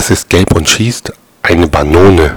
Das ist gelb und schießt? Eine Banone.